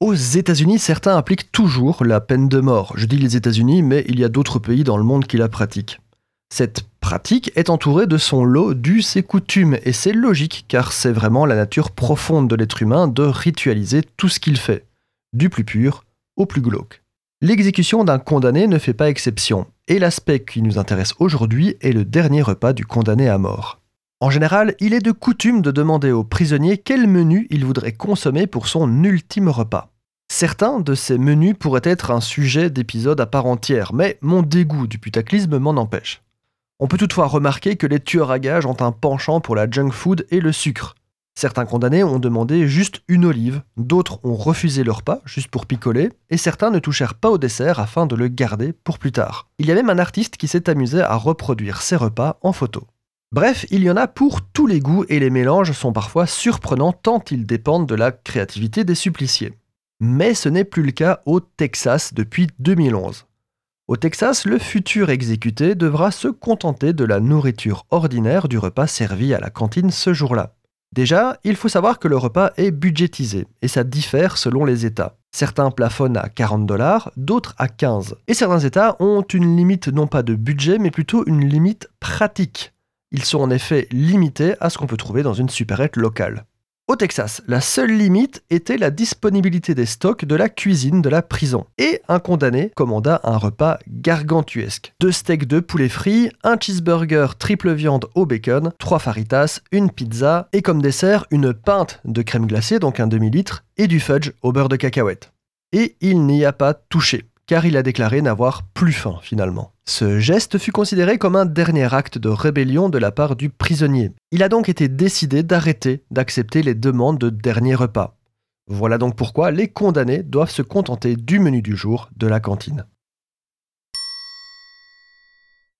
Aux États-Unis, certains appliquent toujours la peine de mort. Je dis les États-Unis, mais il y a d'autres pays dans le monde qui la pratiquent. Cette pratique est entourée de son lot d'us et coutumes, et c'est logique car c'est vraiment la nature profonde de l'être humain de ritualiser tout ce qu'il fait, du plus pur au plus glauque. L'exécution d'un condamné ne fait pas exception, et l'aspect qui nous intéresse aujourd'hui est le dernier repas du condamné à mort. En général, il est de coutume de demander au prisonnier quel menu il voudrait consommer pour son ultime repas. Certains de ces menus pourraient être un sujet d'épisode à part entière, mais mon dégoût du putaclisme m'en empêche. On peut toutefois remarquer que les tueurs à gages ont un penchant pour la junk food et le sucre. Certains condamnés ont demandé juste une olive, d'autres ont refusé leur repas juste pour picoler, et certains ne touchèrent pas au dessert afin de le garder pour plus tard. Il y a même un artiste qui s'est amusé à reproduire ses repas en photo. Bref, il y en a pour tous les goûts et les mélanges sont parfois surprenants tant ils dépendent de la créativité des suppliciés. Mais ce n'est plus le cas au Texas depuis 2011. Au Texas, le futur exécuté devra se contenter de la nourriture ordinaire du repas servi à la cantine ce jour-là. Déjà, il faut savoir que le repas est budgétisé et ça diffère selon les États. Certains plafonnent à 40 dollars, d'autres à 15. Et certains États ont une limite non pas de budget, mais plutôt une limite pratique. Ils sont en effet limités à ce qu'on peut trouver dans une supérette locale. Au Texas, la seule limite était la disponibilité des stocks de la cuisine de la prison. Et un condamné commanda un repas gargantuesque. Deux steaks de poulet frit, un cheeseburger triple viande au bacon, trois faritas, une pizza et comme dessert une pinte de crème glacée, donc un demi-litre, et du fudge au beurre de cacahuète. Et il n'y a pas touché car il a déclaré n'avoir plus faim finalement. Ce geste fut considéré comme un dernier acte de rébellion de la part du prisonnier. Il a donc été décidé d'arrêter d'accepter les demandes de dernier repas. Voilà donc pourquoi les condamnés doivent se contenter du menu du jour de la cantine.